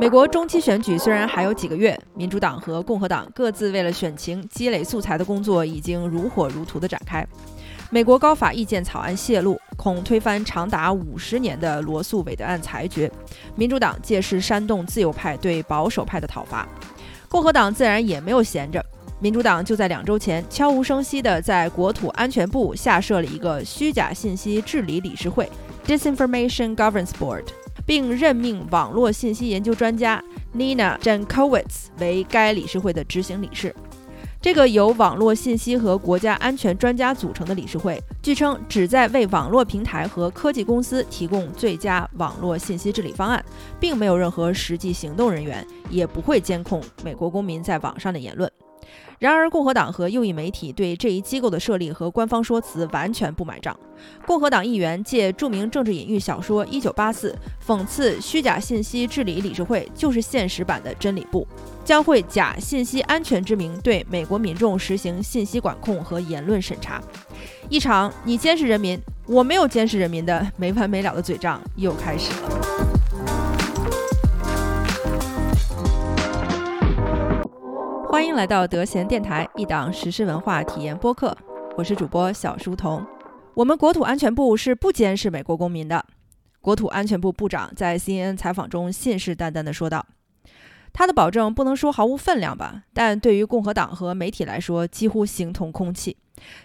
美国中期选举虽然还有几个月，民主党和共和党各自为了选情积累素材的工作已经如火如荼地展开。美国高法意见草案泄露，恐推翻长达五十年的罗素韦德案裁决。民主党借势煽动自由派对保守派的讨伐，共和党自然也没有闲着。民主党就在两周前悄无声息地在国土安全部下设了一个虚假信息治理理事会 （Disinformation Governance Board）。并任命网络信息研究专家 Nina Jankowicz 为该理事会的执行理事。这个由网络信息和国家安全专家组成的理事会，据称旨在为网络平台和科技公司提供最佳网络信息治理方案，并没有任何实际行动人员，也不会监控美国公民在网上的言论。然而，共和党和右翼媒体对这一机构的设立和官方说辞完全不买账。共和党议员借著名政治隐喻小说《一九八四》讽刺虚假信息治理理事会就是现实版的真理部，将会假信息安全之名对美国民众实行信息管控和言论审查。一场你监视人民，我没有监视人民的没完没了的嘴仗又开始了。欢迎来到德贤电台，一档实时文化体验播客。我是主播小书童。我们国土安全部是不监视美国公民的。国土安全部部长在 CNN 采访中信誓旦旦地说道：“他的保证不能说毫无分量吧，但对于共和党和媒体来说，几乎形同空气。”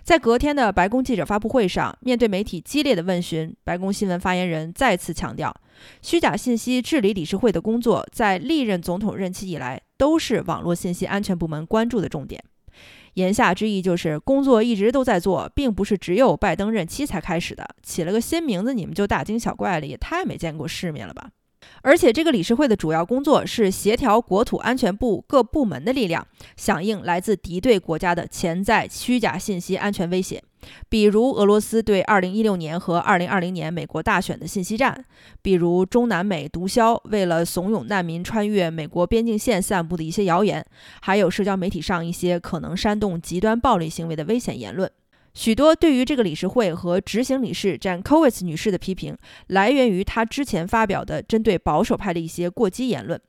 在隔天的白宫记者发布会上，面对媒体激烈的问询，白宫新闻发言人再次强调。虚假信息治理理事会的工作，在历任总统任期以来，都是网络信息安全部门关注的重点。言下之意就是，工作一直都在做，并不是只有拜登任期才开始的。起了个新名字，你们就大惊小怪了，也太没见过世面了吧！而且，这个理事会的主要工作是协调国土安全部各部门的力量，响应来自敌对国家的潜在虚假信息安全威胁。比如俄罗斯对2016年和2020年美国大选的信息战，比如中南美毒枭为了怂恿难民穿越美国边境线散布的一些谣言，还有社交媒体上一些可能煽动极端暴力行为的危险言论。许多对于这个理事会和执行理事 Jan Kowitz 女士的批评，来源于她之前发表的针对保守派的一些过激言论。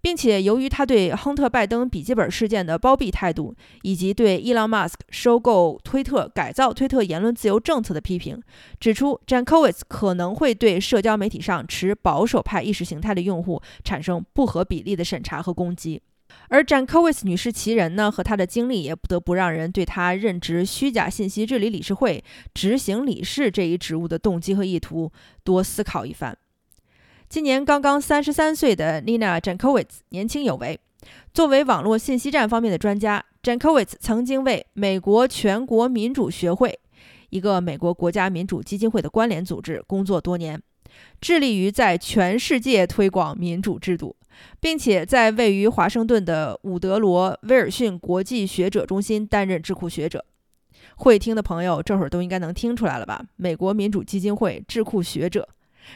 并且，由于他对亨特·拜登笔记本事件的包庇态度，以及对伊朗马斯克收购推特、改造推特言论自由政策的批评，指出 Jankowicz 可能会对社交媒体上持保守派意识形态的用户产生不合比例的审查和攻击。而 Jankowicz 女士其人呢，和她的经历也不得不让人对她任职虚假信息治理理事会执行理事这一职务的动机和意图多思考一番。今年刚刚三十三岁的 Nina Jankowicz 年轻有为。作为网络信息战方面的专家，Jankowicz 曾经为美国全国民主学会（一个美国国家民主基金会的关联组织）工作多年，致力于在全世界推广民主制度，并且在位于华盛顿的伍德罗·威尔逊国际学者中心担任智库学者。会听的朋友这会儿都应该能听出来了吧？美国民主基金会智库学者，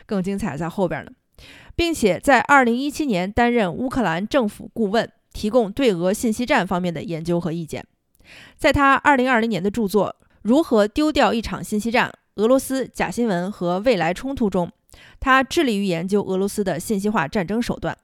更精彩在后边呢。并且在2017年担任乌克兰政府顾问，提供对俄信息战方面的研究和意见。在他2020年的著作《如何丢掉一场信息战：俄罗斯假新闻和未来冲突》中，他致力于研究俄罗斯的信息化战争手段。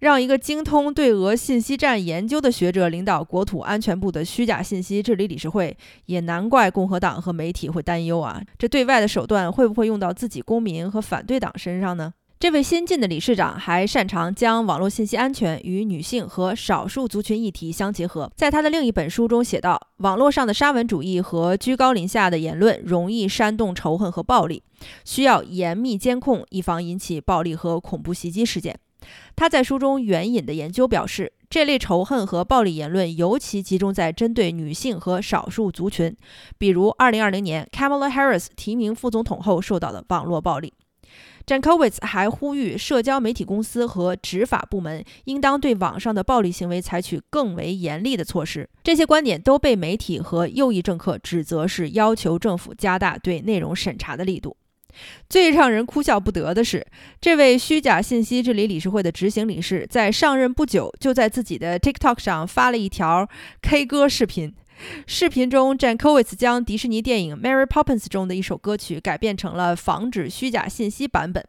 让一个精通对俄信息战研究的学者领导国土安全部的虚假信息治理理事会，也难怪共和党和媒体会担忧啊！这对外的手段会不会用到自己公民和反对党身上呢？这位新晋的理事长还擅长将网络信息安全与女性和少数族群议题相结合。在他的另一本书中写道：“网络上的沙文主义和居高临下的言论容易煽动仇恨和暴力，需要严密监控，以防引起暴力和恐怖袭击事件。”他在书中援引的研究表示，这类仇恨和暴力言论尤其集中在针对女性和少数族群，比如2020年 Kamala Harris 提名副总统后受到的网络暴力。Jankowicz 还呼吁社交媒体公司和执法部门应当对网上的暴力行为采取更为严厉的措施。这些观点都被媒体和右翼政客指责是要求政府加大对内容审查的力度。最让人哭笑不得的是，这位虚假信息治理理事会的执行理事在上任不久，就在自己的 TikTok 上发了一条 K 歌视频。视频中，Jankowicz 将迪士尼电影《Mary Poppins》中的一首歌曲改编成了防止虚假信息版本。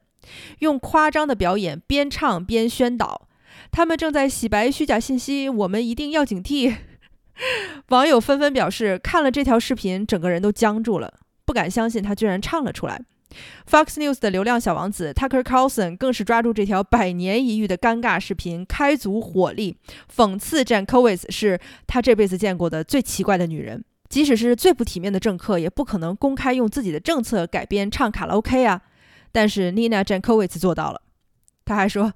用夸张的表演边唱边宣导，他们正在洗白虚假信息，我们一定要警惕。网友纷纷表示，看了这条视频，整个人都僵住了，不敢相信他居然唱了出来。Fox News 的流量小王子 Tucker Carlson 更是抓住这条百年一遇的尴尬视频，开足火力讽刺 Jan Kovic 是他这辈子见过的最奇怪的女人。即使是最不体面的政客，也不可能公开用自己的政策改编唱卡拉 OK 啊。但是 Nina j a n k o w i t z 做到了。他还说，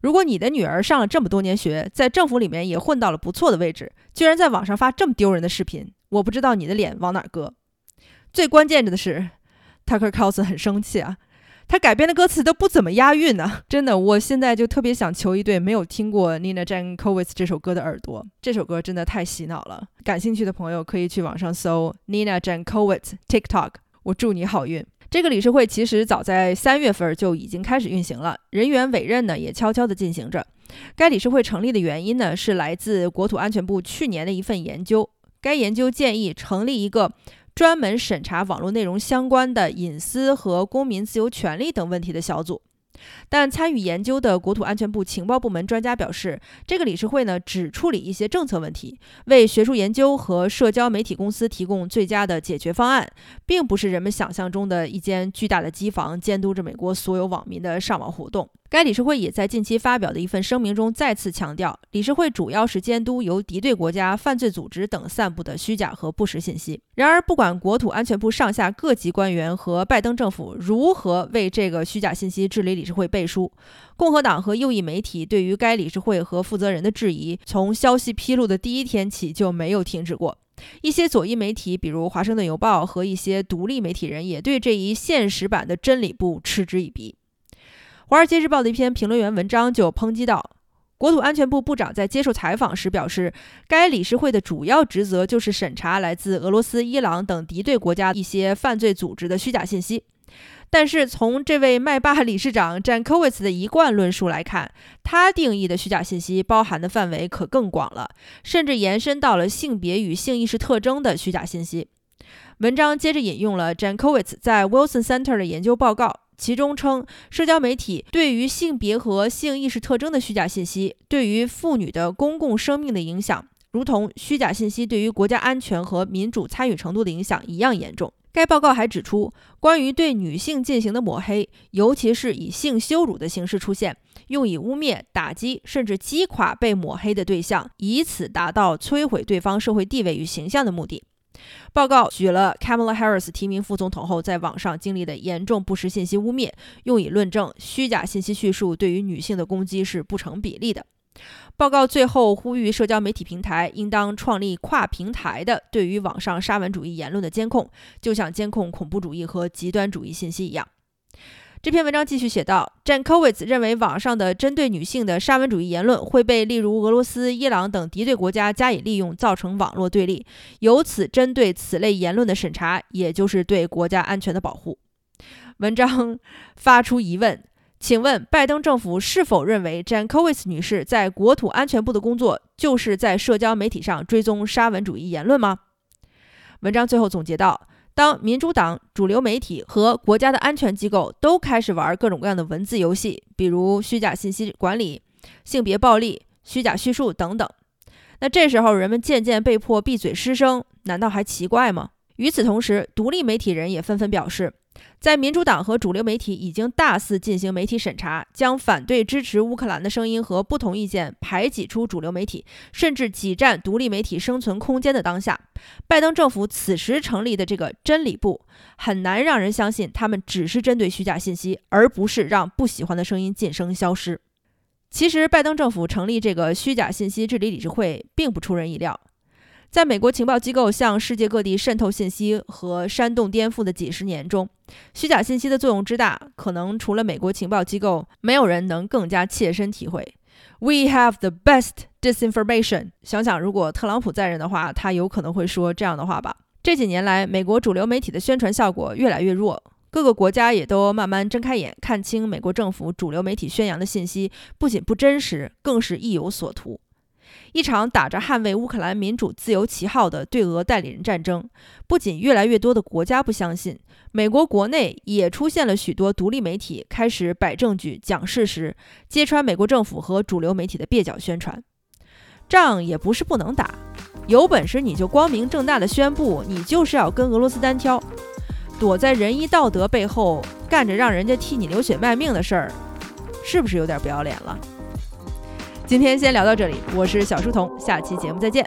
如果你的女儿上了这么多年学，在政府里面也混到了不错的位置，居然在网上发这么丢人的视频，我不知道你的脸往哪搁。最关键的是。Tucker Carlson 很生气啊，他改编的歌词都不怎么押韵呢，真的，我现在就特别想求一对没有听过 Nina Jankowicz 这首歌的耳朵，这首歌真的太洗脑了。感兴趣的朋友可以去网上搜 Nina Jankowicz TikTok，我祝你好运。这个理事会其实早在三月份就已经开始运行了，人员委任呢也悄悄地进行着。该理事会成立的原因呢是来自国土安全部去年的一份研究，该研究建议成立一个。专门审查网络内容相关的隐私和公民自由权利等问题的小组。但参与研究的国土安全部情报部门专家表示，这个理事会呢只处理一些政策问题，为学术研究和社交媒体公司提供最佳的解决方案，并不是人们想象中的一间巨大的机房，监督着美国所有网民的上网活动。该理事会也在近期发表的一份声明中再次强调，理事会主要是监督由敌对国家、犯罪组织等散布的虚假和不实信息。然而，不管国土安全部上下各级官员和拜登政府如何为这个虚假信息治理理事会背书，共和党和右翼媒体对于该理事会和负责人的质疑，从消息披露的第一天起就没有停止过。一些左翼媒体，比如《华盛顿邮报》和一些独立媒体人，也对这一现实版的真理部嗤之以鼻。《华尔街日报》的一篇评论员文章就抨击道：“国土安全部部长在接受采访时表示，该理事会的主要职责就是审查来自俄罗斯、伊朗等敌对国家一些犯罪组织的虚假信息。但是，从这位麦霸理事长詹科维茨的一贯论述来看，他定义的虚假信息包含的范围可更广了，甚至延伸到了性别与性意识特征的虚假信息。”文章接着引用了 Jankowicz 在 Wilson Center 的研究报告。其中称，社交媒体对于性别和性意识特征的虚假信息，对于妇女的公共生命的影响，如同虚假信息对于国家安全和民主参与程度的影响一样严重。该报告还指出，关于对女性进行的抹黑，尤其是以性羞辱的形式出现，用以污蔑、打击甚至击垮被抹黑的对象，以此达到摧毁对方社会地位与形象的目的。报告举了 Kamala Harris 提名副总统后在网上经历的严重不实信息污蔑，用以论证虚假信息叙述对于女性的攻击是不成比例的。报告最后呼吁社交媒体平台应当创立跨平台的对于网上沙文主义言论的监控，就像监控恐怖主义和极端主义信息一样。这篇文章继续写道，Jan Kovic 认为网上的针对女性的沙文主义言论会被例如俄罗斯、伊朗等敌对国家加以利用，造成网络对立。由此，针对此类言论的审查，也就是对国家安全的保护。文章发出疑问：请问拜登政府是否认为 Jan Kovic 女士在国土安全部的工作就是在社交媒体上追踪沙文主义言论吗？文章最后总结道。当民主党主流媒体和国家的安全机构都开始玩各种各样的文字游戏，比如虚假信息管理、性别暴力、虚假叙述等等，那这时候人们渐渐被迫闭嘴失声，难道还奇怪吗？与此同时，独立媒体人也纷纷表示。在民主党和主流媒体已经大肆进行媒体审查，将反对支持乌克兰的声音和不同意见排挤出主流媒体，甚至挤占独立媒体生存空间的当下，拜登政府此时成立的这个真理部，很难让人相信他们只是针对虚假信息，而不是让不喜欢的声音晋升消失。其实，拜登政府成立这个虚假信息治理理事会并不出人意料。在美国情报机构向世界各地渗透信息和煽动颠覆的几十年中，虚假信息的作用之大，可能除了美国情报机构，没有人能更加切身体会。We have the best disinformation。想想，如果特朗普在任的话，他有可能会说这样的话吧？这几年来，美国主流媒体的宣传效果越来越弱，各个国家也都慢慢睁开眼，看清美国政府主流媒体宣扬的信息不仅不真实，更是意有所图。一场打着捍卫乌克兰民主自由旗号的对俄代理人战争，不仅越来越多的国家不相信，美国国内也出现了许多独立媒体开始摆证据、讲事实，揭穿美国政府和主流媒体的蹩脚宣传。仗也不是不能打，有本事你就光明正大的宣布，你就是要跟俄罗斯单挑，躲在仁义道德背后干着让人家替你流血卖命的事儿，是不是有点不要脸了？今天先聊到这里，我是小书童，下期节目再见。